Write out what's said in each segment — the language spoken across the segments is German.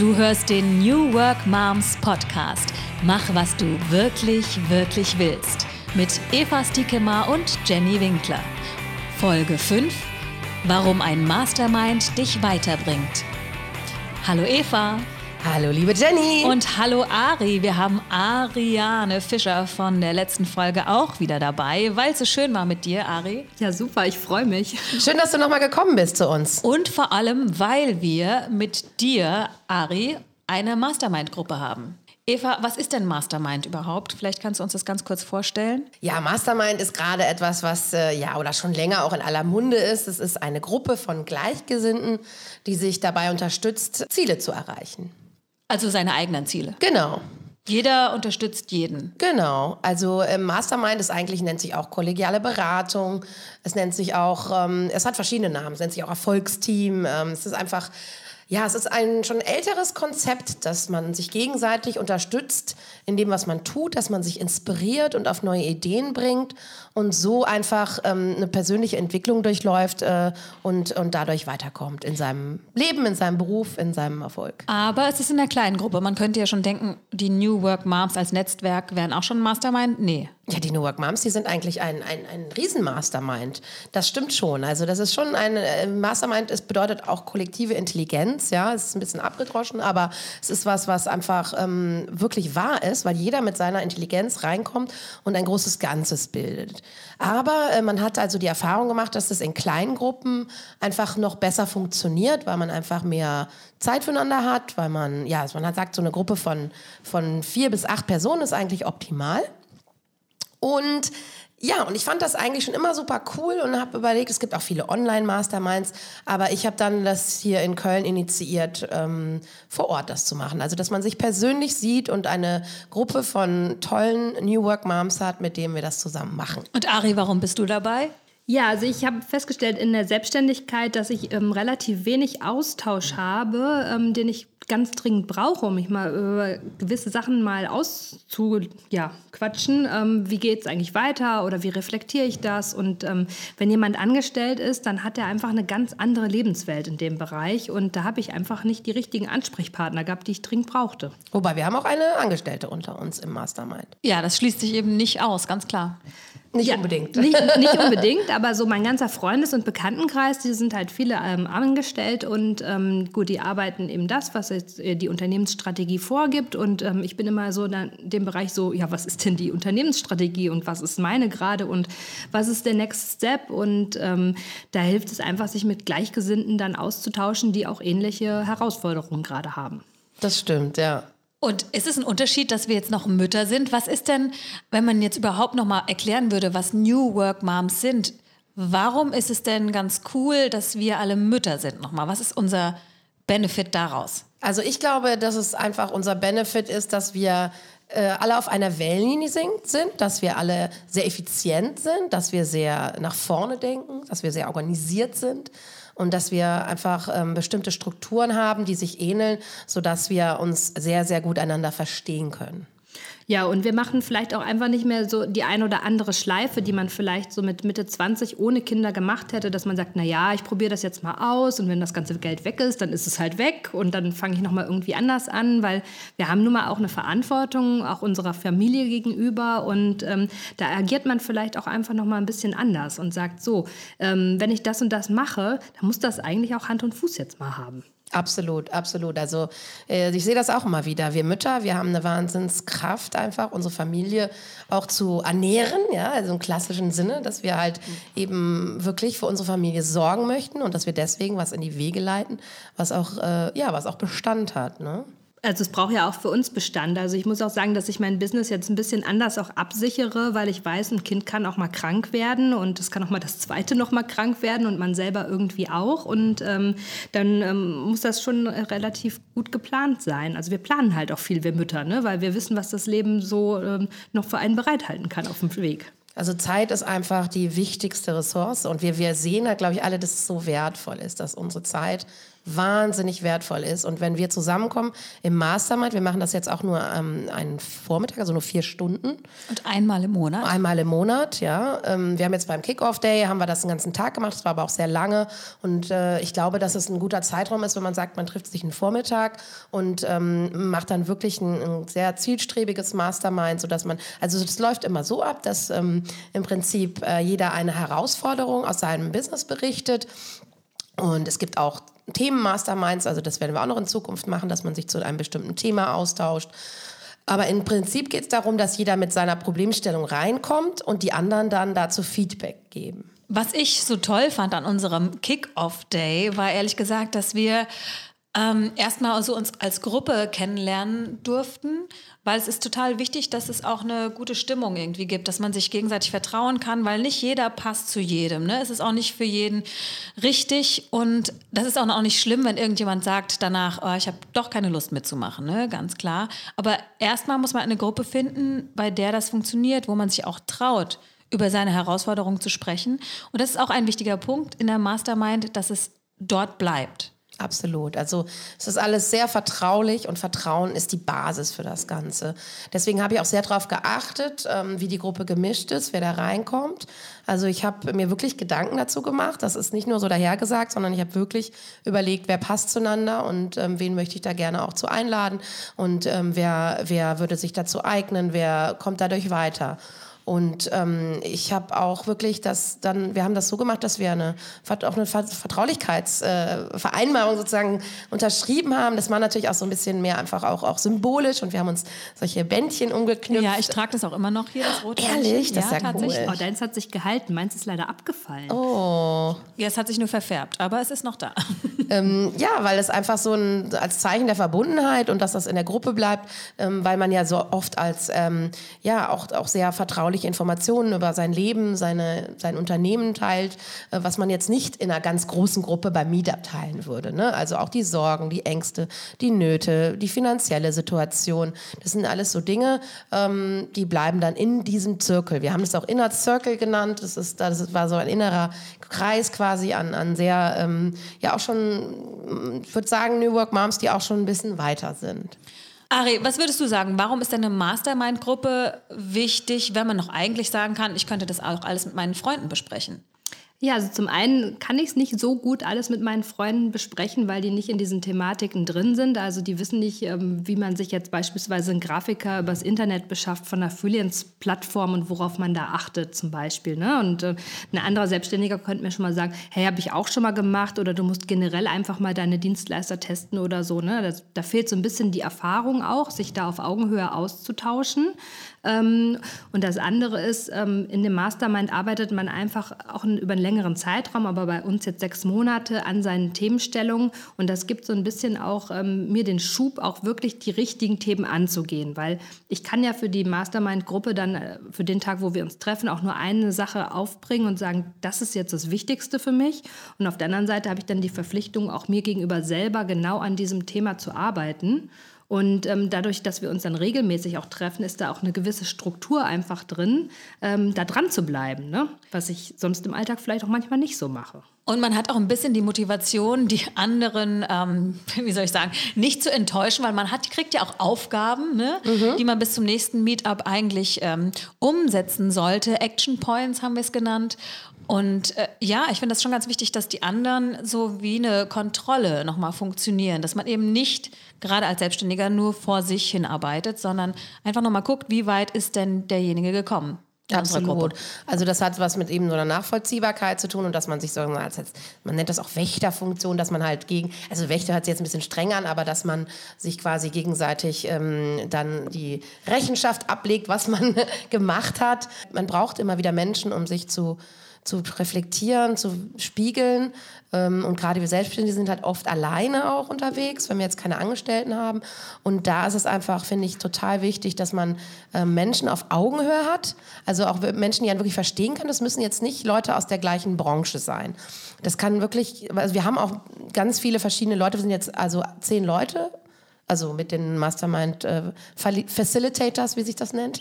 Du hörst den New Work Moms Podcast. Mach, was du wirklich, wirklich willst. Mit Eva Stiekemar und Jenny Winkler. Folge 5. Warum ein Mastermind dich weiterbringt. Hallo Eva. Hallo, liebe Jenny. Und hallo Ari. Wir haben Ariane Fischer von der letzten Folge auch wieder dabei, weil es so schön war mit dir, Ari. Ja, super. Ich freue mich. Schön, dass du nochmal gekommen bist zu uns. Und vor allem, weil wir mit dir, Ari, eine Mastermind-Gruppe haben. Eva, was ist denn Mastermind überhaupt? Vielleicht kannst du uns das ganz kurz vorstellen. Ja, Mastermind ist gerade etwas, was äh, ja oder schon länger auch in aller Munde ist. Es ist eine Gruppe von Gleichgesinnten, die sich dabei unterstützt, Ziele zu erreichen. Also seine eigenen Ziele. Genau. Jeder unterstützt jeden. Genau. Also ähm, Mastermind ist eigentlich, nennt sich auch kollegiale Beratung. Es nennt sich auch, ähm, es hat verschiedene Namen. Es nennt sich auch Erfolgsteam. Ähm, es ist einfach, ja, es ist ein schon älteres Konzept, dass man sich gegenseitig unterstützt in dem, was man tut, dass man sich inspiriert und auf neue Ideen bringt und so einfach ähm, eine persönliche Entwicklung durchläuft äh, und, und dadurch weiterkommt in seinem Leben, in seinem Beruf, in seinem Erfolg. Aber es ist in einer kleinen Gruppe. Man könnte ja schon denken, die New Work Moms als Netzwerk wären auch schon Mastermind. Nee. Ja, die New Work Moms, die sind eigentlich ein, ein, ein Riesenmastermind. Das stimmt schon. Also das ist schon ein äh, Mastermind, es bedeutet auch kollektive Intelligenz, ja, es ist ein bisschen abgedroschen, aber es ist was, was einfach ähm, wirklich wahr ist, weil jeder mit seiner Intelligenz reinkommt und ein großes Ganzes bildet. Aber äh, man hat also die Erfahrung gemacht, dass das in kleinen Gruppen einfach noch besser funktioniert, weil man einfach mehr Zeit füreinander hat, weil man, ja, man hat sagt, so eine Gruppe von, von vier bis acht Personen ist eigentlich optimal. Und ja, und ich fand das eigentlich schon immer super cool und habe überlegt, es gibt auch viele Online-Masterminds, aber ich habe dann das hier in Köln initiiert, ähm, vor Ort das zu machen. Also, dass man sich persönlich sieht und eine Gruppe von tollen New Work Moms hat, mit denen wir das zusammen machen. Und Ari, warum bist du dabei? Ja, also ich habe festgestellt in der Selbstständigkeit, dass ich ähm, relativ wenig Austausch habe, ähm, den ich ganz dringend brauche, um mich mal über gewisse Sachen mal auszuquatschen. Ja, ähm, wie geht es eigentlich weiter oder wie reflektiere ich das? Und ähm, wenn jemand angestellt ist, dann hat er einfach eine ganz andere Lebenswelt in dem Bereich. Und da habe ich einfach nicht die richtigen Ansprechpartner gehabt, die ich dringend brauchte. Wobei wir haben auch eine Angestellte unter uns im Mastermind. Ja, das schließt sich eben nicht aus, ganz klar. Nicht ja, unbedingt. Nicht, nicht, unbedingt, aber so mein ganzer Freundes- und Bekanntenkreis, die sind halt viele ähm, angestellt und ähm, gut, die arbeiten eben das, was jetzt äh, die Unternehmensstrategie vorgibt. Und ähm, ich bin immer so in dem Bereich so, ja, was ist denn die Unternehmensstrategie und was ist meine gerade und was ist der Next Step? Und ähm, da hilft es einfach, sich mit Gleichgesinnten dann auszutauschen, die auch ähnliche Herausforderungen gerade haben. Das stimmt, ja. Und ist es ein Unterschied, dass wir jetzt noch Mütter sind? Was ist denn, wenn man jetzt überhaupt noch mal erklären würde, was New Work Moms sind? Warum ist es denn ganz cool, dass wir alle Mütter sind? Nochmal, was ist unser Benefit daraus? Also ich glaube, dass es einfach unser Benefit ist, dass wir äh, alle auf einer Wellenlinie sind, dass wir alle sehr effizient sind, dass wir sehr nach vorne denken, dass wir sehr organisiert sind und dass wir einfach ähm, bestimmte Strukturen haben, die sich ähneln, sodass wir uns sehr, sehr gut einander verstehen können. Ja, und wir machen vielleicht auch einfach nicht mehr so die ein oder andere Schleife, die man vielleicht so mit Mitte 20 ohne Kinder gemacht hätte, dass man sagt, na ja, ich probiere das jetzt mal aus und wenn das ganze Geld weg ist, dann ist es halt weg und dann fange ich noch mal irgendwie anders an, weil wir haben nun mal auch eine Verantwortung auch unserer Familie gegenüber und ähm, da agiert man vielleicht auch einfach noch mal ein bisschen anders und sagt so, ähm, wenn ich das und das mache, dann muss das eigentlich auch Hand und Fuß jetzt mal haben. Absolut, absolut. Also äh, ich sehe das auch immer wieder. Wir Mütter, wir haben eine Wahnsinnskraft einfach, unsere Familie auch zu ernähren, ja, also im klassischen Sinne, dass wir halt eben wirklich für unsere Familie sorgen möchten und dass wir deswegen was in die Wege leiten, was auch, äh, ja, was auch Bestand hat. Ne? Also es braucht ja auch für uns Bestand. Also ich muss auch sagen, dass ich mein Business jetzt ein bisschen anders auch absichere, weil ich weiß, ein Kind kann auch mal krank werden und es kann auch mal das zweite noch mal krank werden und man selber irgendwie auch. Und ähm, dann ähm, muss das schon relativ gut geplant sein. Also wir planen halt auch viel, wir Mütter, ne? weil wir wissen, was das Leben so ähm, noch für einen bereithalten kann auf dem Weg. Also Zeit ist einfach die wichtigste Ressource und wir, wir sehen halt, glaube ich, alle, dass es so wertvoll ist, dass unsere Zeit wahnsinnig wertvoll ist. Und wenn wir zusammenkommen im Mastermind, wir machen das jetzt auch nur ähm, einen Vormittag, also nur vier Stunden. Und einmal im Monat? Einmal im Monat, ja. Ähm, wir haben jetzt beim Kickoff-Day, haben wir das den ganzen Tag gemacht, das war aber auch sehr lange. Und äh, ich glaube, dass es ein guter Zeitraum ist, wenn man sagt, man trifft sich einen Vormittag und ähm, macht dann wirklich ein, ein, sehr zielstrebiges Mastermind, sodass man, also das läuft immer so ab, dass ähm, im Prinzip äh, jeder eine Herausforderung aus seinem Business berichtet. Und es gibt auch Themen-Masterminds, also das werden wir auch noch in Zukunft machen, dass man sich zu einem bestimmten Thema austauscht. Aber im Prinzip geht es darum, dass jeder mit seiner Problemstellung reinkommt und die anderen dann dazu Feedback geben. Was ich so toll fand an unserem Kick-Off-Day, war ehrlich gesagt, dass wir ähm, erstmal so uns als Gruppe kennenlernen durften, weil es ist total wichtig, dass es auch eine gute Stimmung irgendwie gibt, dass man sich gegenseitig vertrauen kann, weil nicht jeder passt zu jedem. Ne? Es ist auch nicht für jeden richtig und das ist auch noch nicht schlimm, wenn irgendjemand sagt danach, oh, ich habe doch keine Lust mitzumachen, ne? ganz klar. Aber erstmal muss man eine Gruppe finden, bei der das funktioniert, wo man sich auch traut, über seine Herausforderungen zu sprechen. Und das ist auch ein wichtiger Punkt in der Mastermind, dass es dort bleibt. Absolut. Also es ist alles sehr vertraulich und Vertrauen ist die Basis für das Ganze. Deswegen habe ich auch sehr darauf geachtet, ähm, wie die Gruppe gemischt ist, wer da reinkommt. Also ich habe mir wirklich Gedanken dazu gemacht. Das ist nicht nur so dahergesagt, sondern ich habe wirklich überlegt, wer passt zueinander und ähm, wen möchte ich da gerne auch zu einladen und ähm, wer, wer würde sich dazu eignen, wer kommt dadurch weiter. Und ähm, ich habe auch wirklich das dann, wir haben das so gemacht, dass wir eine, auch eine Vertraulichkeitsvereinbarung äh, sozusagen unterschrieben haben. Das war natürlich auch so ein bisschen mehr einfach auch, auch symbolisch und wir haben uns solche Bändchen umgeknüpft. Ja, ich trage das auch immer noch hier, das rote Ehrlich? Das ja, ist ja tatsächlich. Cool. Oh, deins hat sich gehalten, meins ist leider abgefallen. Oh. Ja, es hat sich nur verfärbt, aber es ist noch da. Ähm, ja, weil es einfach so ein, als Zeichen der Verbundenheit und dass das in der Gruppe bleibt, ähm, weil man ja so oft als, ähm, ja, auch, auch sehr vertraulich vertrauliche Informationen über sein Leben, seine, sein Unternehmen teilt, äh, was man jetzt nicht in einer ganz großen Gruppe beim Meetup teilen würde. Ne? Also auch die Sorgen, die Ängste, die Nöte, die finanzielle Situation. Das sind alles so Dinge, ähm, die bleiben dann in diesem Zirkel. Wir haben es auch Inner Circle genannt. Das, ist, das war so ein innerer Kreis quasi an, an sehr, ähm, ja auch schon, ich würde sagen, New Work Moms, die auch schon ein bisschen weiter sind. Ari, was würdest du sagen? Warum ist eine Mastermind-Gruppe wichtig, wenn man noch eigentlich sagen kann, ich könnte das auch alles mit meinen Freunden besprechen? Ja, also zum einen kann ich es nicht so gut alles mit meinen Freunden besprechen, weil die nicht in diesen Thematiken drin sind. Also die wissen nicht, ähm, wie man sich jetzt beispielsweise einen Grafiker übers Internet beschafft von einer Freelance-Plattform und worauf man da achtet zum Beispiel. Ne? Und äh, ein anderer Selbstständiger könnte mir schon mal sagen, hey, habe ich auch schon mal gemacht oder du musst generell einfach mal deine Dienstleister testen oder so. Ne? Das, da fehlt so ein bisschen die Erfahrung auch, sich da auf Augenhöhe auszutauschen. Ähm, und das andere ist, ähm, in dem Mastermind arbeitet man einfach auch über einen längeren Zeitraum, aber bei uns jetzt sechs Monate an seinen Themenstellungen. Und das gibt so ein bisschen auch ähm, mir den Schub, auch wirklich die richtigen Themen anzugehen. Weil ich kann ja für die Mastermind-Gruppe dann, äh, für den Tag, wo wir uns treffen, auch nur eine Sache aufbringen und sagen, das ist jetzt das Wichtigste für mich. Und auf der anderen Seite habe ich dann die Verpflichtung, auch mir gegenüber selber genau an diesem Thema zu arbeiten. Und ähm, dadurch, dass wir uns dann regelmäßig auch treffen, ist da auch eine gewisse Struktur einfach drin, ähm, da dran zu bleiben, ne? was ich sonst im Alltag vielleicht auch manchmal nicht so mache. Und man hat auch ein bisschen die Motivation, die anderen, ähm, wie soll ich sagen, nicht zu enttäuschen, weil man hat, kriegt ja auch Aufgaben, ne, mhm. die man bis zum nächsten Meetup eigentlich ähm, umsetzen sollte. Action Points haben wir es genannt. Und äh, ja, ich finde das schon ganz wichtig, dass die anderen so wie eine Kontrolle nochmal funktionieren, dass man eben nicht gerade als Selbstständiger nur vor sich hinarbeitet, sondern einfach nochmal guckt, wie weit ist denn derjenige gekommen. Absolut. Also das hat was mit eben so einer Nachvollziehbarkeit zu tun und dass man sich so, als man nennt das auch Wächterfunktion, dass man halt gegen, also Wächter hört sich jetzt ein bisschen streng an, aber dass man sich quasi gegenseitig ähm, dann die Rechenschaft ablegt, was man gemacht hat. Man braucht immer wieder Menschen, um sich zu zu reflektieren, zu spiegeln. Ähm, und gerade wir Selbstständige sind halt oft alleine auch unterwegs, wenn wir jetzt keine Angestellten haben. Und da ist es einfach, finde ich, total wichtig, dass man ähm, Menschen auf Augenhöhe hat. Also auch Menschen, die einen wirklich verstehen können. Das müssen jetzt nicht Leute aus der gleichen Branche sein. Das kann wirklich, also wir haben auch ganz viele verschiedene Leute. Wir sind jetzt also zehn Leute also mit den Mastermind äh, Facilitators, wie sich das nennt.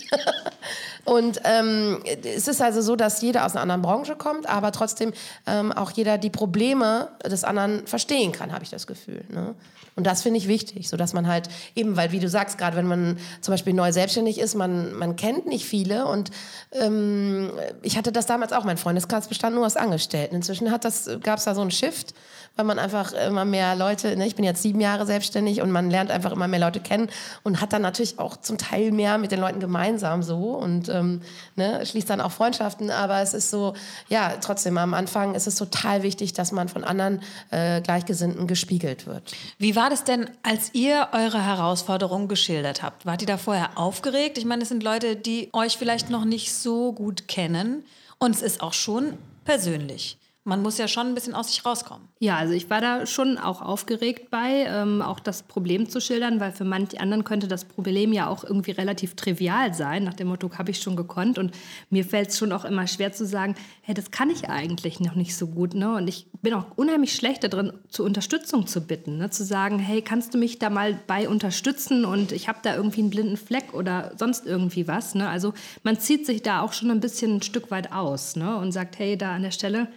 Und ähm, es ist also so, dass jeder aus einer anderen Branche kommt, aber trotzdem ähm, auch jeder die Probleme des anderen verstehen kann, habe ich das Gefühl. Ne? Und das finde ich wichtig, so dass man halt eben, weil wie du sagst, gerade wenn man zum Beispiel neu selbstständig ist, man, man kennt nicht viele und ähm, ich hatte das damals auch, mein Freundeskreis bestand nur aus Angestellten. Inzwischen gab es da so einen Shift weil man einfach immer mehr Leute, ne, ich bin jetzt sieben Jahre selbstständig und man lernt einfach immer mehr Leute kennen und hat dann natürlich auch zum Teil mehr mit den Leuten gemeinsam so und ähm, ne, schließt dann auch Freundschaften, aber es ist so, ja, trotzdem am Anfang ist es total wichtig, dass man von anderen äh, Gleichgesinnten gespiegelt wird. Wie war das denn, als ihr eure Herausforderungen geschildert habt? Wart ihr da vorher aufgeregt? Ich meine, es sind Leute, die euch vielleicht noch nicht so gut kennen und es ist auch schon persönlich man muss ja schon ein bisschen aus sich rauskommen. Ja, also ich war da schon auch aufgeregt bei, ähm, auch das Problem zu schildern, weil für manche anderen könnte das Problem ja auch irgendwie relativ trivial sein, nach dem Motto, habe ich schon gekonnt. Und mir fällt es schon auch immer schwer zu sagen, hey, das kann ich eigentlich noch nicht so gut. Ne? Und ich bin auch unheimlich schlecht darin, zur Unterstützung zu bitten. Ne? Zu sagen, hey, kannst du mich da mal bei unterstützen und ich habe da irgendwie einen blinden Fleck oder sonst irgendwie was. Ne? Also man zieht sich da auch schon ein bisschen ein Stück weit aus ne? und sagt, hey, da an der Stelle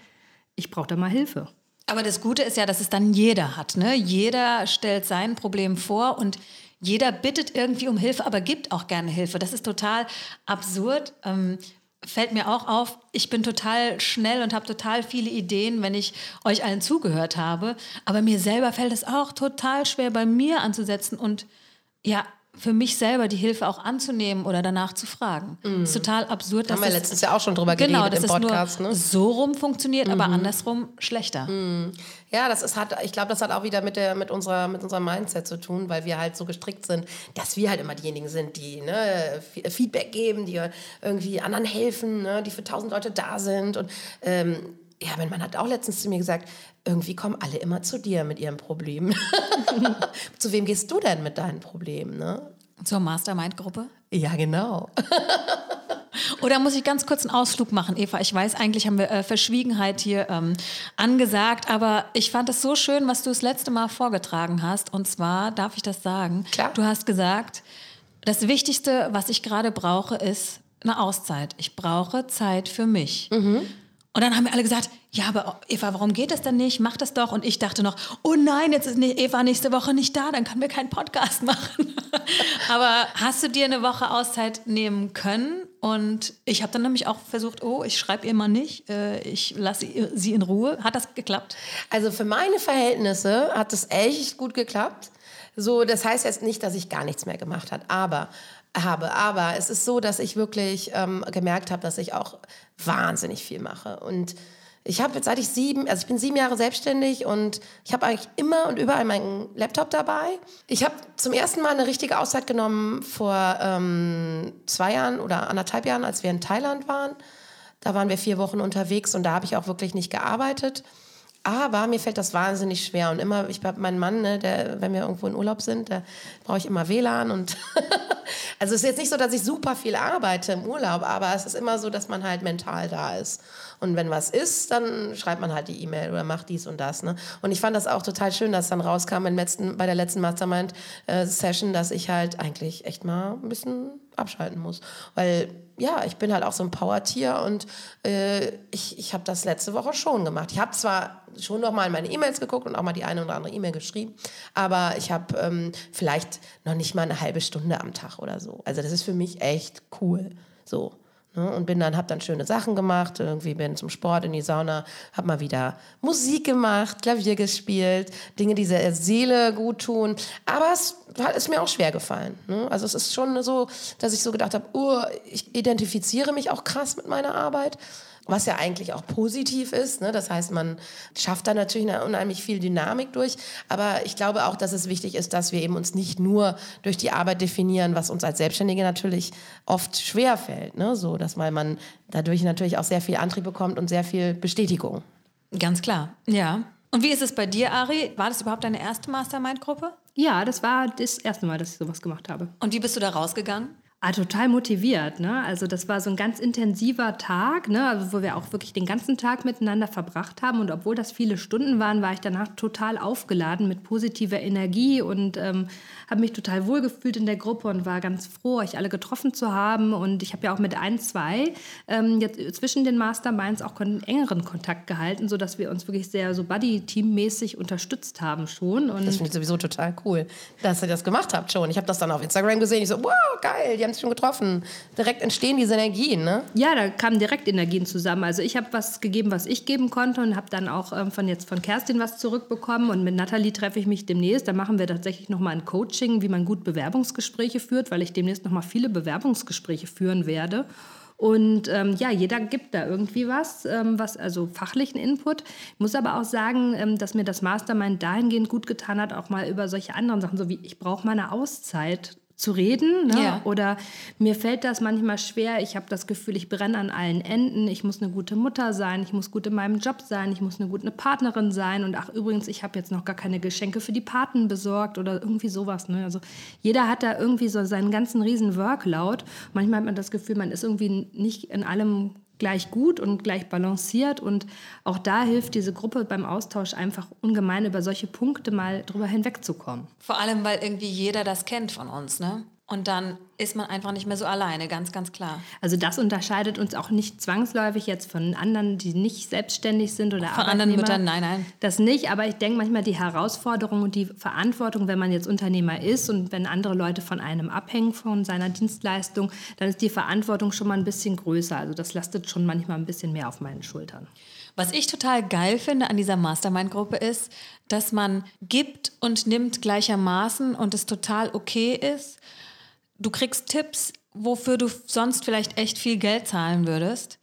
ich brauche da mal Hilfe. Aber das Gute ist ja, dass es dann jeder hat. Ne? Jeder stellt sein Problem vor und jeder bittet irgendwie um Hilfe, aber gibt auch gerne Hilfe. Das ist total absurd. Ähm, fällt mir auch auf, ich bin total schnell und habe total viele Ideen, wenn ich euch allen zugehört habe. Aber mir selber fällt es auch total schwer, bei mir anzusetzen und ja, für mich selber die Hilfe auch anzunehmen oder danach zu fragen. Mm. ist total absurd. Haben wir das, letztes Jahr auch schon drüber genau, geredet im Podcast. Nur ne? so rum funktioniert, mm. aber mhm. andersrum schlechter. Mm. Ja, das ist hat, ich glaube, das hat auch wieder mit der mit unserer mit unserem Mindset zu tun, weil wir halt so gestrickt sind, dass wir halt immer diejenigen sind, die ne, Feedback geben, die irgendwie anderen helfen, ne, die für tausend Leute da sind und ähm, ja, mein Mann hat auch letztens zu mir gesagt, irgendwie kommen alle immer zu dir mit ihren Problemen. zu wem gehst du denn mit deinen Problemen? Ne? Zur Mastermind-Gruppe? Ja, genau. Oder muss ich ganz kurz einen Ausflug machen, Eva? Ich weiß, eigentlich haben wir äh, Verschwiegenheit hier ähm, angesagt, aber ich fand es so schön, was du das letzte Mal vorgetragen hast. Und zwar, darf ich das sagen? Klar. Du hast gesagt, das Wichtigste, was ich gerade brauche, ist eine Auszeit. Ich brauche Zeit für mich. Mhm. Und dann haben wir alle gesagt, ja, aber Eva, warum geht das denn nicht? Mach das doch. Und ich dachte noch, oh nein, jetzt ist Eva nächste Woche nicht da, dann können wir keinen Podcast machen. aber hast du dir eine Woche Auszeit nehmen können? Und ich habe dann nämlich auch versucht, oh, ich schreibe ihr mal nicht, äh, ich lasse sie in Ruhe. Hat das geklappt? Also für meine Verhältnisse hat es echt gut geklappt. So, das heißt jetzt nicht, dass ich gar nichts mehr gemacht habe, aber habe. Aber es ist so, dass ich wirklich ähm, gemerkt habe, dass ich auch wahnsinnig viel mache. Und ich habe jetzt, seit ich sieben, also ich bin sieben Jahre selbstständig und ich habe eigentlich immer und überall meinen Laptop dabei. Ich habe zum ersten Mal eine richtige Auszeit genommen vor ähm, zwei Jahren oder anderthalb Jahren, als wir in Thailand waren. Da waren wir vier Wochen unterwegs und da habe ich auch wirklich nicht gearbeitet. Aber mir fällt das wahnsinnig schwer. Und immer, ich habe meinen Mann, ne, der, wenn wir irgendwo in Urlaub sind, da brauche ich immer WLAN. Und also es ist jetzt nicht so, dass ich super viel arbeite im Urlaub, aber es ist immer so, dass man halt mental da ist. Und wenn was ist, dann schreibt man halt die E-Mail oder macht dies und das. Ne? Und ich fand das auch total schön, dass dann rauskam im letzten, bei der letzten Mastermind-Session, äh, dass ich halt eigentlich echt mal ein bisschen abschalten muss. Weil ja, ich bin halt auch so ein Power-Tier und äh, ich, ich habe das letzte Woche schon gemacht. Ich habe zwar schon noch mal in meine E-Mails geguckt und auch mal die eine oder andere E-Mail geschrieben, aber ich habe ähm, vielleicht noch nicht mal eine halbe Stunde am Tag oder so. Also das ist für mich echt cool. So. Ne? Und bin dann, habe dann schöne Sachen gemacht, irgendwie bin zum Sport in die Sauna, habe mal wieder Musik gemacht, Klavier gespielt, Dinge, die der Seele gut tun. Aber es ist mir auch schwer gefallen. Ne? Also es ist schon so, dass ich so gedacht habe, oh, ich identifiziere mich auch krass mit meiner Arbeit was ja eigentlich auch positiv ist. Ne? Das heißt, man schafft da natürlich eine unheimlich viel Dynamik durch. Aber ich glaube auch, dass es wichtig ist, dass wir eben uns nicht nur durch die Arbeit definieren, was uns als Selbstständige natürlich oft schwer fällt. Ne? So, dass man dadurch natürlich auch sehr viel Antrieb bekommt und sehr viel Bestätigung. Ganz klar, ja. Und wie ist es bei dir, Ari? War das überhaupt deine erste Mastermind-Gruppe? Ja, das war das erste Mal, dass ich sowas gemacht habe. Und wie bist du da rausgegangen? Ah, total motiviert. Ne? Also das war so ein ganz intensiver Tag, ne? also wo wir auch wirklich den ganzen Tag miteinander verbracht haben. Und obwohl das viele Stunden waren, war ich danach total aufgeladen mit positiver Energie und ähm, habe mich total wohlgefühlt in der Gruppe und war ganz froh, euch alle getroffen zu haben. Und ich habe ja auch mit ein, zwei ähm, jetzt zwischen den Masterminds auch einen engeren Kontakt gehalten, sodass wir uns wirklich sehr so Buddy-Team-mäßig unterstützt haben schon. Und das finde ich sowieso total cool, dass ihr das gemacht habt schon. Ich habe das dann auf Instagram gesehen. Ich so, wow, geil, die haben sich schon getroffen. Direkt entstehen diese Energien, ne? Ja, da kamen direkt Energien zusammen. Also ich habe was gegeben, was ich geben konnte und habe dann auch ähm, von jetzt von Kerstin was zurückbekommen. Und mit Nathalie treffe ich mich demnächst. Da machen wir tatsächlich nochmal ein Coaching wie man gut Bewerbungsgespräche führt, weil ich demnächst noch mal viele Bewerbungsgespräche führen werde. Und ähm, ja, jeder gibt da irgendwie was, ähm, was also fachlichen Input. Ich muss aber auch sagen, ähm, dass mir das Mastermind dahingehend gut getan hat, auch mal über solche anderen Sachen, so wie ich brauche meine Auszeit zu reden. Ne? Ja. Oder mir fällt das manchmal schwer. Ich habe das Gefühl, ich brenne an allen Enden. Ich muss eine gute Mutter sein, ich muss gut in meinem Job sein, ich muss eine gute Partnerin sein. Und ach, übrigens, ich habe jetzt noch gar keine Geschenke für die Paten besorgt oder irgendwie sowas. Ne? Also jeder hat da irgendwie so seinen ganzen riesen Workload. Manchmal hat man das Gefühl, man ist irgendwie nicht in allem gleich gut und gleich balanciert. Und auch da hilft diese Gruppe beim Austausch einfach ungemein über solche Punkte mal drüber hinwegzukommen. Vor allem, weil irgendwie jeder das kennt von uns, ne? Und dann ist man einfach nicht mehr so alleine, ganz, ganz klar. Also das unterscheidet uns auch nicht zwangsläufig jetzt von anderen, die nicht selbstständig sind oder Von anderen Müttern, nein, nein. Das nicht, aber ich denke manchmal die Herausforderung und die Verantwortung, wenn man jetzt Unternehmer ist und wenn andere Leute von einem abhängen, von seiner Dienstleistung, dann ist die Verantwortung schon mal ein bisschen größer. Also das lastet schon manchmal ein bisschen mehr auf meinen Schultern. Was ich total geil finde an dieser Mastermind-Gruppe ist, dass man gibt und nimmt gleichermaßen und es total okay ist du kriegst Tipps, wofür du sonst vielleicht echt viel Geld zahlen würdest.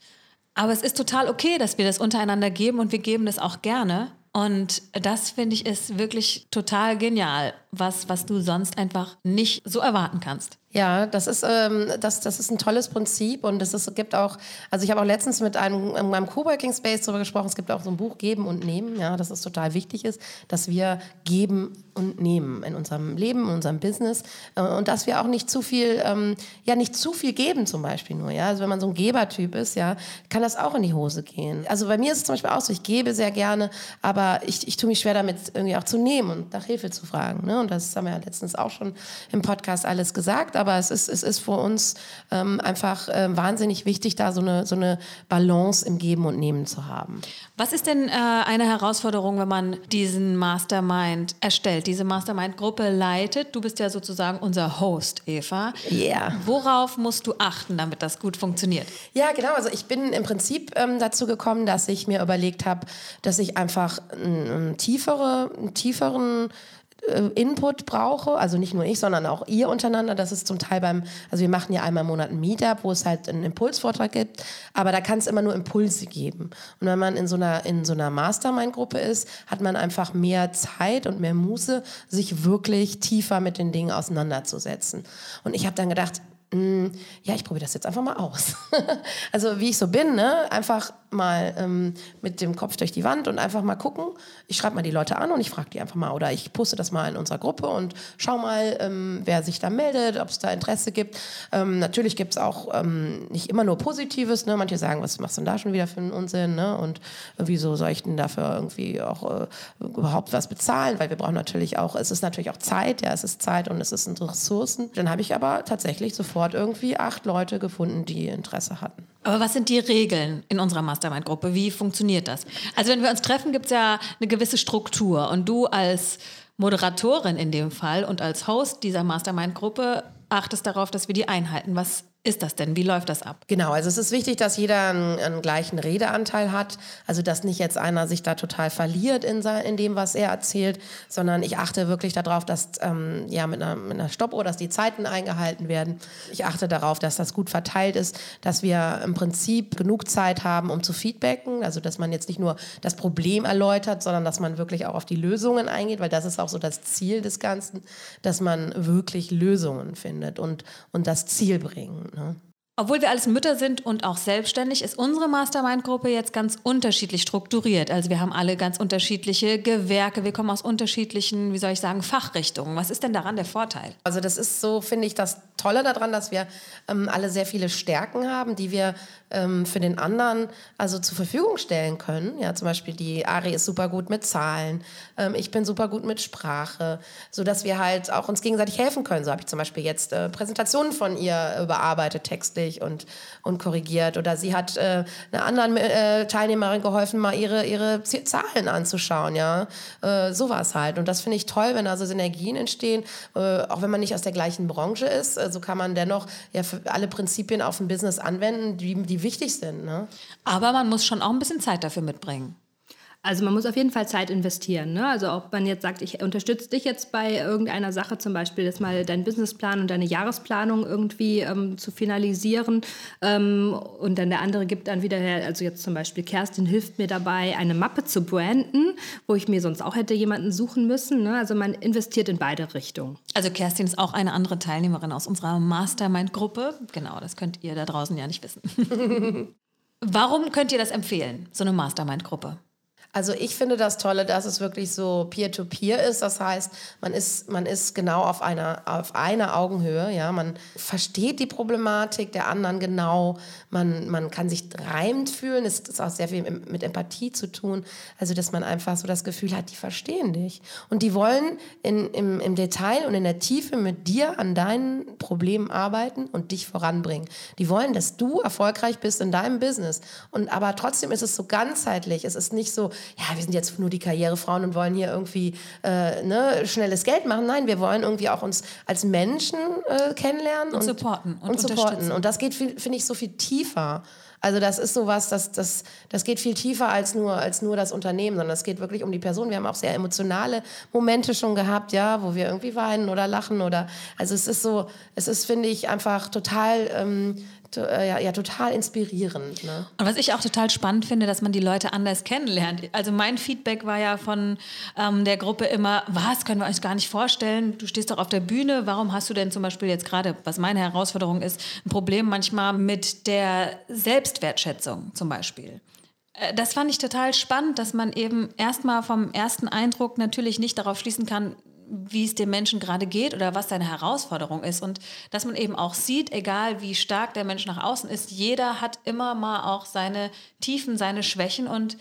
Aber es ist total okay, dass wir das untereinander geben und wir geben das auch gerne. Und das finde ich ist wirklich total genial, was, was du sonst einfach nicht so erwarten kannst. Ja, das ist, ähm, das, das ist ein tolles Prinzip und es gibt auch, also ich habe auch letztens mit einem, einem Coworking Space darüber gesprochen, es gibt auch so ein Buch Geben und Nehmen, ja, dass es total wichtig ist, dass wir geben und nehmen in unserem Leben, in unserem Business äh, und dass wir auch nicht zu viel, ähm, ja, nicht zu viel geben zum Beispiel nur, ja, also wenn man so ein Gebertyp ist, ja, kann das auch in die Hose gehen. Also bei mir ist es zum Beispiel auch so, ich gebe sehr gerne, aber ich, ich tue mich schwer damit irgendwie auch zu nehmen und nach Hilfe zu fragen, ne, und das haben wir ja letztens auch schon im Podcast alles gesagt, aber es ist, es ist für uns ähm, einfach äh, wahnsinnig wichtig, da so eine, so eine Balance im Geben und Nehmen zu haben. Was ist denn äh, eine Herausforderung, wenn man diesen Mastermind erstellt, diese Mastermind-Gruppe leitet? Du bist ja sozusagen unser Host, Eva. Yeah. Worauf musst du achten, damit das gut funktioniert? Ja, genau. Also ich bin im Prinzip ähm, dazu gekommen, dass ich mir überlegt habe, dass ich einfach einen, einen tiefere, einen tieferen Input brauche, also nicht nur ich, sondern auch ihr untereinander. Das ist zum Teil beim, also wir machen ja einmal im Monat ein Meetup, wo es halt einen Impulsvortrag gibt, aber da kann es immer nur Impulse geben. Und wenn man in so einer, in so einer Mastermind-Gruppe ist, hat man einfach mehr Zeit und mehr Muße, sich wirklich tiefer mit den Dingen auseinanderzusetzen. Und ich habe dann gedacht, ja, ich probiere das jetzt einfach mal aus. also wie ich so bin, ne? einfach mal ähm, mit dem Kopf durch die Wand und einfach mal gucken. Ich schreibe mal die Leute an und ich frage die einfach mal oder ich poste das mal in unserer Gruppe und schau mal, ähm, wer sich da meldet, ob es da Interesse gibt. Ähm, natürlich gibt es auch ähm, nicht immer nur Positives. Ne? Manche sagen, was machst du denn da schon wieder für einen Unsinn? Ne? Und wieso soll ich denn dafür irgendwie auch äh, überhaupt was bezahlen? Weil wir brauchen natürlich auch, es ist natürlich auch Zeit, ja, es ist Zeit und es sind Ressourcen. Dann habe ich aber tatsächlich sofort irgendwie acht Leute gefunden, die Interesse hatten. Aber was sind die Regeln in unserer Mastermind-Gruppe? Wie funktioniert das? Also wenn wir uns treffen, gibt es ja eine gewisse Struktur. Und du als Moderatorin in dem Fall und als Host dieser Mastermind-Gruppe achtest darauf, dass wir die einhalten. Was ist das denn? Wie läuft das ab? Genau, also es ist wichtig, dass jeder einen, einen gleichen Redeanteil hat. Also dass nicht jetzt einer sich da total verliert in, in dem, was er erzählt, sondern ich achte wirklich darauf, dass ähm, ja mit einer, mit einer Stoppuhr, dass die Zeiten eingehalten werden. Ich achte darauf, dass das gut verteilt ist, dass wir im Prinzip genug Zeit haben, um zu feedbacken. Also dass man jetzt nicht nur das Problem erläutert, sondern dass man wirklich auch auf die Lösungen eingeht, weil das ist auch so das Ziel des Ganzen, dass man wirklich Lösungen findet und, und das Ziel bringen. Ne? Obwohl wir alles Mütter sind und auch selbstständig, ist unsere Mastermind-Gruppe jetzt ganz unterschiedlich strukturiert. Also wir haben alle ganz unterschiedliche Gewerke, wir kommen aus unterschiedlichen, wie soll ich sagen, Fachrichtungen. Was ist denn daran der Vorteil? Also das ist so, finde ich, das Tolle daran, dass wir ähm, alle sehr viele Stärken haben, die wir ähm, für den anderen also zur Verfügung stellen können. Ja, zum Beispiel die Ari ist super gut mit Zahlen, ähm, ich bin super gut mit Sprache, so dass wir halt auch uns gegenseitig helfen können. So habe ich zum Beispiel jetzt äh, Präsentationen von ihr überarbeitet textlich und, und korrigiert oder sie hat äh, einer anderen äh, Teilnehmerin geholfen, mal ihre, ihre Zahlen anzuschauen. Ja, äh, sowas halt. Und das finde ich toll, wenn also Synergien entstehen, äh, auch wenn man nicht aus der gleichen Branche ist. so also kann man dennoch ja alle Prinzipien auf ein Business anwenden, die, die wichtig sind. Ne? Aber man muss schon auch ein bisschen Zeit dafür mitbringen. Also man muss auf jeden Fall Zeit investieren. Ne? Also ob man jetzt sagt, ich unterstütze dich jetzt bei irgendeiner Sache, zum Beispiel jetzt mal deinen Businessplan und deine Jahresplanung irgendwie ähm, zu finalisieren ähm, und dann der andere gibt dann wieder, also jetzt zum Beispiel Kerstin hilft mir dabei, eine Mappe zu branden, wo ich mir sonst auch hätte jemanden suchen müssen. Ne? Also man investiert in beide Richtungen. Also Kerstin ist auch eine andere Teilnehmerin aus unserer Mastermind-Gruppe. Genau, das könnt ihr da draußen ja nicht wissen. Warum könnt ihr das empfehlen, so eine Mastermind-Gruppe? Also ich finde das Tolle, dass es wirklich so Peer-to-Peer -peer ist. Das heißt, man ist, man ist genau auf einer, auf einer Augenhöhe. Ja? Man versteht die Problematik der anderen genau. Man, man kann sich reimt fühlen. Es ist auch sehr viel mit Empathie zu tun. Also dass man einfach so das Gefühl hat, die verstehen dich. Und die wollen in, im, im Detail und in der Tiefe mit dir an deinen Problemen arbeiten und dich voranbringen. Die wollen, dass du erfolgreich bist in deinem Business. Und aber trotzdem ist es so ganzheitlich. Es ist nicht so, ja, wir sind jetzt nur die Karrierefrauen und wollen hier irgendwie äh, ne, schnelles Geld machen. Nein, wir wollen irgendwie auch uns als Menschen äh, kennenlernen und, und supporten. Und, und supporten. Und das geht, finde ich, so viel tiefer. Also das ist sowas, das, das, das geht viel tiefer als nur, als nur das Unternehmen, sondern es geht wirklich um die Person. Wir haben auch sehr emotionale Momente schon gehabt, ja, wo wir irgendwie weinen oder lachen oder, also es ist so, es ist, finde ich, einfach total ähm, äh, ja, ja, total inspirierend. Ne? Und was ich auch total spannend finde, dass man die Leute anders kennenlernt. Also mein Feedback war ja von ähm, der Gruppe immer, was, können wir uns gar nicht vorstellen, du stehst doch auf der Bühne, warum hast du denn zum Beispiel jetzt gerade, was meine Herausforderung ist, ein Problem manchmal mit der Selbstwertschätzung zum Beispiel. Äh, das fand ich total spannend, dass man eben erstmal vom ersten Eindruck natürlich nicht darauf schließen kann, wie es dem Menschen gerade geht oder was seine Herausforderung ist. Und dass man eben auch sieht, egal wie stark der Mensch nach außen ist, jeder hat immer mal auch seine Tiefen, seine Schwächen und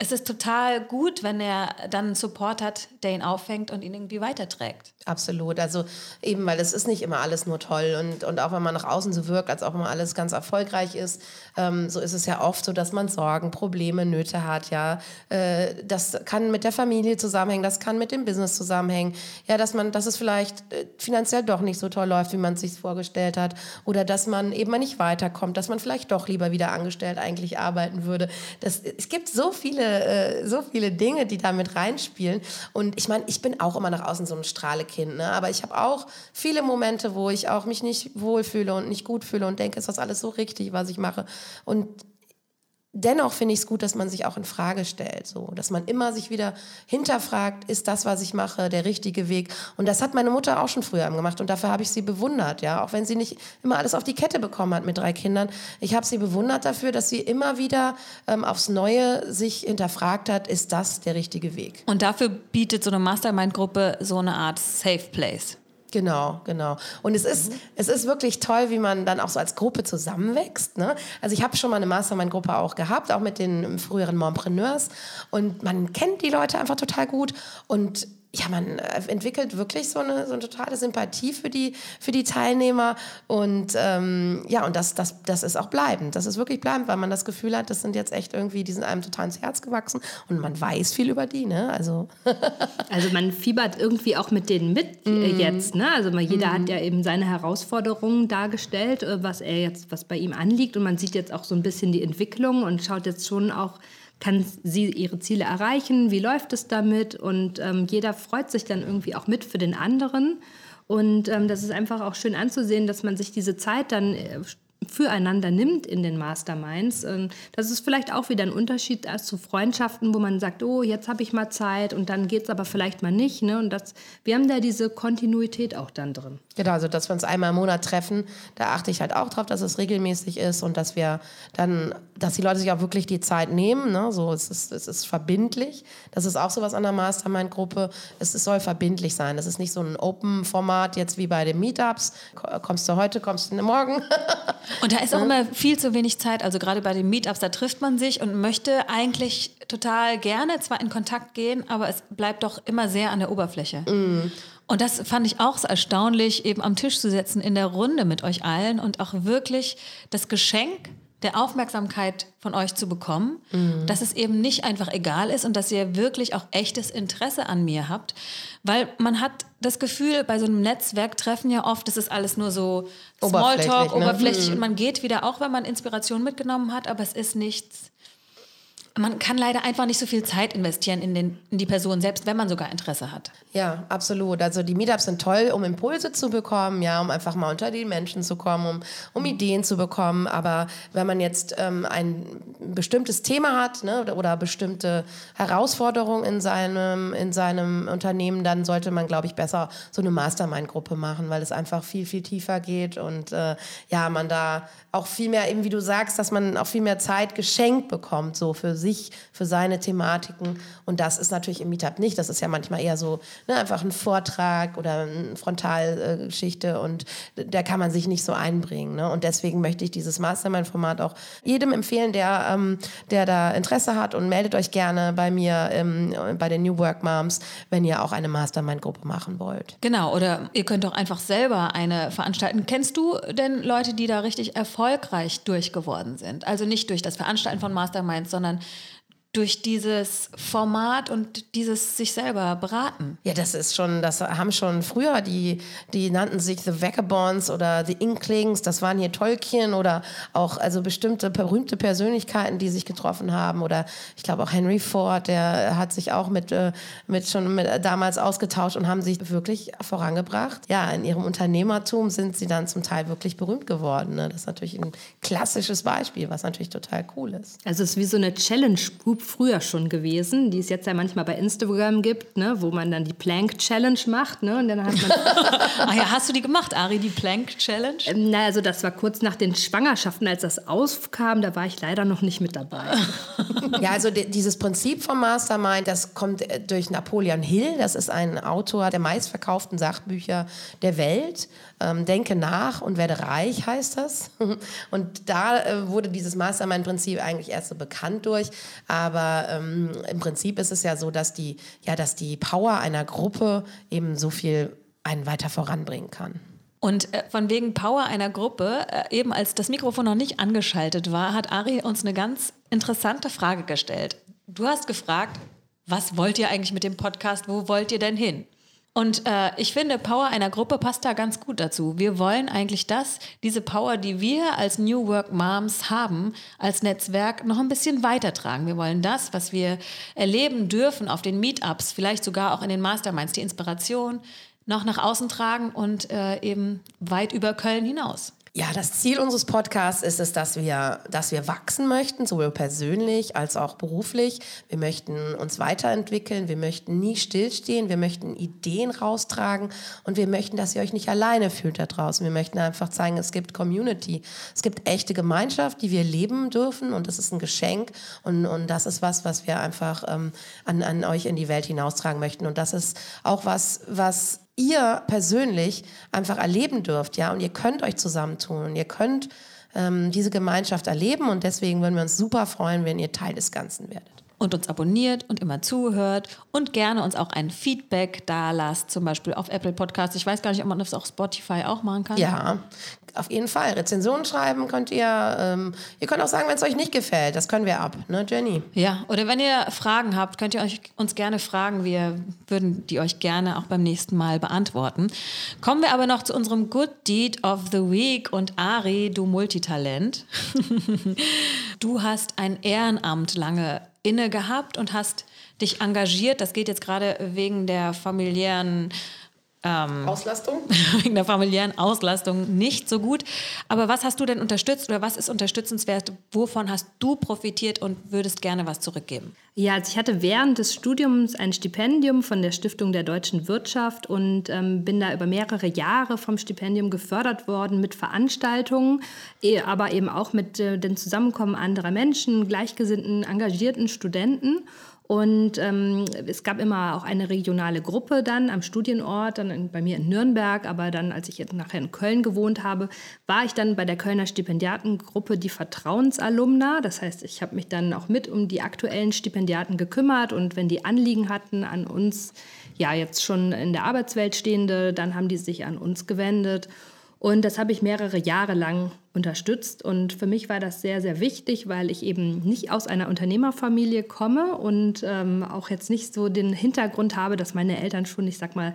es ist total gut, wenn er dann einen Support hat, der ihn auffängt und ihn irgendwie weiterträgt. Absolut. Also eben, weil es ist nicht immer alles nur toll und, und auch wenn man nach außen so wirkt, als auch immer alles ganz erfolgreich ist, ähm, so ist es ja oft so, dass man Sorgen, Probleme, Nöte hat, ja. Äh, das kann mit der Familie zusammenhängen, das kann mit dem Business zusammenhängen, ja, dass man, dass es vielleicht äh, finanziell doch nicht so toll läuft, wie man es sich vorgestellt hat oder dass man eben mal nicht weiterkommt, dass man vielleicht doch lieber wieder angestellt eigentlich arbeiten würde. Das, es gibt so viele äh, so viele Dinge, die da mit reinspielen. Und ich meine, ich bin auch immer nach außen so ein Strahlekind, ne? aber ich habe auch viele Momente, wo ich auch mich nicht wohlfühle und nicht gut fühle und denke, ist das alles so richtig, was ich mache. Und dennoch finde ich es gut, dass man sich auch in Frage stellt, so, dass man immer sich wieder hinterfragt, ist das, was ich mache, der richtige Weg? Und das hat meine Mutter auch schon früher gemacht und dafür habe ich sie bewundert, ja, auch wenn sie nicht immer alles auf die Kette bekommen hat mit drei Kindern. Ich habe sie bewundert dafür, dass sie immer wieder ähm, aufs Neue sich hinterfragt hat, ist das der richtige Weg? Und dafür bietet so eine Mastermind-Gruppe so eine Art Safe Place. Genau, genau. Und es ist, mhm. es ist wirklich toll, wie man dann auch so als Gruppe zusammenwächst. Ne? Also ich habe schon mal eine Mastermind-Gruppe auch gehabt, auch mit den früheren Mompreneurs. Und man kennt die Leute einfach total gut. Und ja, man äh, entwickelt wirklich so eine, so eine totale Sympathie für die, für die Teilnehmer. Und ähm, ja, und das, das, das ist auch bleibend. Das ist wirklich bleibend, weil man das Gefühl hat, das sind jetzt echt irgendwie, die sind einem total ins Herz gewachsen und man weiß viel über die, ne? Also, also man fiebert irgendwie auch mit denen mit mm. jetzt, ne? Also man, jeder mm. hat ja eben seine Herausforderungen dargestellt, äh, was er jetzt, was bei ihm anliegt. Und man sieht jetzt auch so ein bisschen die Entwicklung und schaut jetzt schon auch kann sie ihre Ziele erreichen? Wie läuft es damit? Und ähm, jeder freut sich dann irgendwie auch mit für den anderen. Und ähm, das ist einfach auch schön anzusehen, dass man sich diese Zeit dann äh, füreinander nimmt in den Masterminds. Das ist vielleicht auch wieder ein Unterschied zu Freundschaften, wo man sagt, oh, jetzt habe ich mal Zeit und dann geht es aber vielleicht mal nicht. Ne? Und das, wir haben da diese Kontinuität auch dann drin. Genau, also dass wir uns einmal im Monat treffen, da achte ich halt auch drauf, dass es regelmäßig ist und dass wir dann, dass die Leute sich auch wirklich die Zeit nehmen. Ne? So, es ist, es ist verbindlich. Das ist auch sowas an der Mastermind-Gruppe. Es, es soll verbindlich sein. Es ist nicht so ein Open-Format jetzt wie bei den Meetups. Kommst du heute, kommst du morgen. und da ist auch immer viel zu wenig Zeit. Also gerade bei den Meetups, da trifft man sich und möchte eigentlich total gerne zwar in Kontakt gehen, aber es bleibt doch immer sehr an der Oberfläche. Mm. Und das fand ich auch so erstaunlich, eben am Tisch zu sitzen in der Runde mit euch allen und auch wirklich das Geschenk der Aufmerksamkeit von euch zu bekommen, mhm. dass es eben nicht einfach egal ist und dass ihr wirklich auch echtes Interesse an mir habt, weil man hat das Gefühl bei so einem Netzwerktreffen ja oft, das ist alles nur so Smalltalk, oberflächlich, ne? oberflächlich mhm. und man geht wieder auch, wenn man Inspiration mitgenommen hat, aber es ist nichts man kann leider einfach nicht so viel Zeit investieren in, den, in die Person, selbst wenn man sogar Interesse hat. Ja, absolut. Also die Meetups sind toll, um Impulse zu bekommen, ja, um einfach mal unter die Menschen zu kommen, um, um Ideen zu bekommen. Aber wenn man jetzt ähm, ein bestimmtes Thema hat ne, oder, oder bestimmte Herausforderungen in seinem, in seinem Unternehmen, dann sollte man, glaube ich, besser so eine Mastermind-Gruppe machen, weil es einfach viel, viel tiefer geht und äh, ja, man da auch viel mehr, eben wie du sagst, dass man auch viel mehr Zeit geschenkt bekommt, so für sich, für seine Thematiken. Und das ist natürlich im Meetup nicht. Das ist ja manchmal eher so ne, einfach ein Vortrag oder eine Frontalgeschichte und da kann man sich nicht so einbringen. Ne? Und deswegen möchte ich dieses Mastermind-Format auch jedem empfehlen, der, ähm, der da Interesse hat und meldet euch gerne bei mir ähm, bei den New Work Moms, wenn ihr auch eine Mastermind-Gruppe machen wollt. Genau, oder ihr könnt auch einfach selber eine veranstalten. Kennst du denn Leute, die da richtig erfolgreich durchgeworden sind. Also nicht durch das Veranstalten von Masterminds, sondern durch dieses Format und dieses sich selber beraten. Ja, das ist schon, das haben schon früher die, die nannten sich The Vagabonds oder The Inklings, das waren hier Tolkien oder auch also bestimmte berühmte Persönlichkeiten, die sich getroffen haben oder ich glaube auch Henry Ford, der hat sich auch mit, äh, mit schon mit damals ausgetauscht und haben sich wirklich vorangebracht. Ja, in ihrem Unternehmertum sind sie dann zum Teil wirklich berühmt geworden. Ne? Das ist natürlich ein klassisches Beispiel, was natürlich total cool ist. Also es ist wie so eine Challenge Früher schon gewesen, die es jetzt ja manchmal bei Instagram gibt, ne, wo man dann die Plank Challenge macht. Ne, und dann hat man Ach ja, hast du die gemacht, Ari, die Plank Challenge? Ähm, na, also das war kurz nach den Schwangerschaften, als das aufkam, da war ich leider noch nicht mit dabei. ja, also dieses Prinzip vom Mastermind, das kommt äh, durch Napoleon Hill, das ist ein Autor der meistverkauften Sachbücher der Welt. Ähm, Denke nach und werde reich heißt das. Und da äh, wurde dieses Mastermind-Prinzip eigentlich erst so bekannt durch. Aber ähm, im Prinzip ist es ja so, dass die, ja, dass die Power einer Gruppe eben so viel einen weiter voranbringen kann. Und äh, von wegen Power einer Gruppe, äh, eben als das Mikrofon noch nicht angeschaltet war, hat Ari uns eine ganz interessante Frage gestellt. Du hast gefragt, was wollt ihr eigentlich mit dem Podcast? Wo wollt ihr denn hin? Und äh, ich finde, Power einer Gruppe passt da ganz gut dazu. Wir wollen eigentlich das, diese Power, die wir als New Work Moms haben, als Netzwerk noch ein bisschen weitertragen. Wir wollen das, was wir erleben dürfen auf den Meetups, vielleicht sogar auch in den Masterminds, die Inspiration noch nach außen tragen und äh, eben weit über Köln hinaus. Ja, das Ziel unseres Podcasts ist es, dass wir, dass wir wachsen möchten, sowohl persönlich als auch beruflich. Wir möchten uns weiterentwickeln, wir möchten nie stillstehen, wir möchten Ideen raustragen und wir möchten, dass ihr euch nicht alleine fühlt da draußen. Wir möchten einfach zeigen, es gibt Community, es gibt echte Gemeinschaft, die wir leben dürfen und das ist ein Geschenk und, und das ist was, was wir einfach ähm, an, an euch in die Welt hinaustragen möchten. Und das ist auch was, was ihr persönlich einfach erleben dürft, ja, und ihr könnt euch zusammentun und ihr könnt ähm, diese Gemeinschaft erleben und deswegen würden wir uns super freuen, wenn ihr Teil des Ganzen werdet. Und uns abonniert und immer zuhört und gerne uns auch ein Feedback da lasst, zum Beispiel auf Apple Podcasts. Ich weiß gar nicht, ob man das auf Spotify auch machen kann. Ja, auf jeden Fall. Rezensionen schreiben könnt ihr. Ähm, ihr könnt auch sagen, wenn es euch nicht gefällt. Das können wir ab, ne, Jenny? Ja, oder wenn ihr Fragen habt, könnt ihr euch, uns gerne fragen. Wir würden die euch gerne auch beim nächsten Mal beantworten. Kommen wir aber noch zu unserem Good Deed of the Week. Und Ari, du Multitalent. du hast ein Ehrenamt lange inne gehabt und hast dich engagiert. Das geht jetzt gerade wegen der familiären ähm, Auslastung? wegen der familiären Auslastung nicht so gut. Aber was hast du denn unterstützt oder was ist unterstützenswert? Wovon hast du profitiert und würdest gerne was zurückgeben? Ja, also ich hatte während des Studiums ein Stipendium von der Stiftung der deutschen Wirtschaft und ähm, bin da über mehrere Jahre vom Stipendium gefördert worden mit Veranstaltungen, eh, aber eben auch mit äh, dem Zusammenkommen anderer Menschen, gleichgesinnten, engagierten Studenten. Und ähm, es gab immer auch eine regionale Gruppe dann am Studienort, dann in, bei mir in Nürnberg, aber dann, als ich jetzt nachher in Köln gewohnt habe, war ich dann bei der Kölner Stipendiatengruppe die Vertrauensalumna. Das heißt, ich habe mich dann auch mit um die aktuellen Stipendiaten gekümmert und wenn die Anliegen hatten an uns, ja jetzt schon in der Arbeitswelt stehende, dann haben die sich an uns gewendet. Und das habe ich mehrere Jahre lang unterstützt. Und für mich war das sehr, sehr wichtig, weil ich eben nicht aus einer Unternehmerfamilie komme und ähm, auch jetzt nicht so den Hintergrund habe, dass meine Eltern schon, ich sag mal,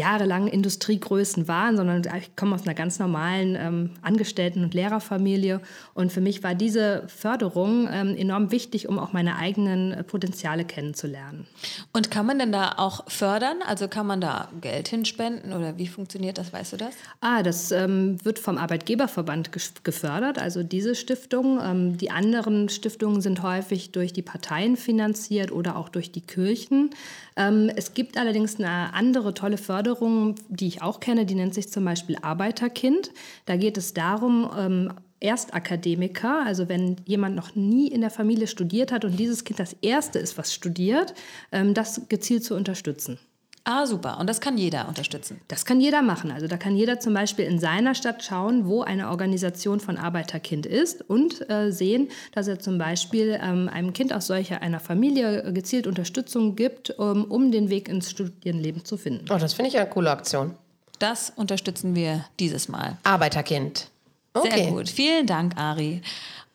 jahrelang Industriegrößen waren, sondern ich komme aus einer ganz normalen ähm, Angestellten- und Lehrerfamilie. Und für mich war diese Förderung ähm, enorm wichtig, um auch meine eigenen äh, Potenziale kennenzulernen. Und kann man denn da auch fördern? Also kann man da Geld hinspenden oder wie funktioniert das? Weißt du das? Ah, das ähm, wird vom Arbeitgeberverband gefördert, also diese Stiftung. Ähm, die anderen Stiftungen sind häufig durch die Parteien finanziert oder auch durch die Kirchen. Ähm, es gibt allerdings eine andere tolle Förderung, die ich auch kenne, die nennt sich zum Beispiel Arbeiterkind. Da geht es darum, ähm, Erstakademiker, also wenn jemand noch nie in der Familie studiert hat und dieses Kind das erste ist, was studiert, ähm, das gezielt zu unterstützen. Ah, super. Und das kann jeder unterstützen? Das kann jeder machen. Also da kann jeder zum Beispiel in seiner Stadt schauen, wo eine Organisation von Arbeiterkind ist und äh, sehen, dass er zum Beispiel ähm, einem Kind aus solcher einer Familie gezielt Unterstützung gibt, um, um den Weg ins Studienleben zu finden. Oh, das finde ich eine coole Aktion. Das unterstützen wir dieses Mal. Arbeiterkind. Okay. Sehr gut. Vielen Dank, Ari.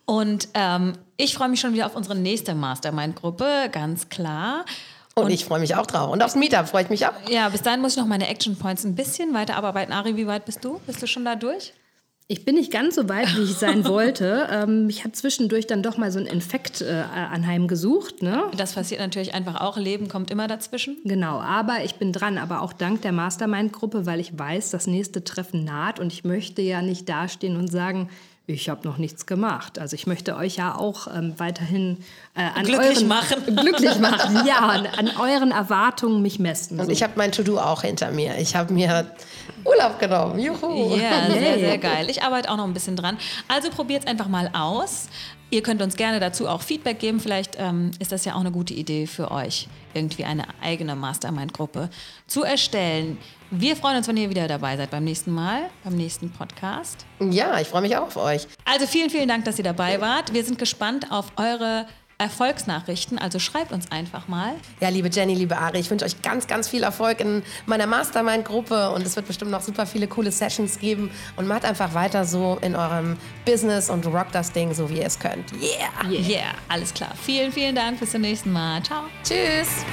Und ähm, ich freue mich schon wieder auf unsere nächste Mastermind-Gruppe, ganz klar. Und, und ich freue mich auch drauf. Und aufs Meetup freue ich mich auch. Ja, bis dahin muss ich noch meine Action Points ein bisschen weiter abarbeiten. Ari, wie weit bist du? Bist du schon da durch? Ich bin nicht ganz so weit, wie ich sein wollte. ähm, ich habe zwischendurch dann doch mal so einen Infekt äh, anheimgesucht. Ne? Das passiert natürlich einfach auch. Leben kommt immer dazwischen. Genau, aber ich bin dran. Aber auch dank der Mastermind-Gruppe, weil ich weiß, das nächste Treffen naht und ich möchte ja nicht dastehen und sagen, ich habe noch nichts gemacht. Also ich möchte euch ja auch ähm, weiterhin äh, an glücklich euren, machen. Glücklich machen, ja, an, an euren Erwartungen mich messen. Und so. ich habe mein To-Do auch hinter mir. Ich habe mir Urlaub genommen. Juhu. Ja, sehr, sehr geil. Ich arbeite auch noch ein bisschen dran. Also probiert es einfach mal aus. Ihr könnt uns gerne dazu auch Feedback geben. Vielleicht ähm, ist das ja auch eine gute Idee für euch, irgendwie eine eigene Mastermind-Gruppe zu erstellen. Wir freuen uns, wenn ihr wieder dabei seid beim nächsten Mal, beim nächsten Podcast. Ja, ich freue mich auch auf euch. Also vielen, vielen Dank, dass ihr dabei wart. Wir sind gespannt auf eure Erfolgsnachrichten. Also schreibt uns einfach mal. Ja, liebe Jenny, liebe Ari, ich wünsche euch ganz, ganz viel Erfolg in meiner Mastermind-Gruppe und es wird bestimmt noch super viele coole Sessions geben und macht einfach weiter so in eurem Business und rockt das Ding so, wie ihr es könnt. Yeah! Yeah, yeah. alles klar. Vielen, vielen Dank. Bis zum nächsten Mal. Ciao. Tschüss.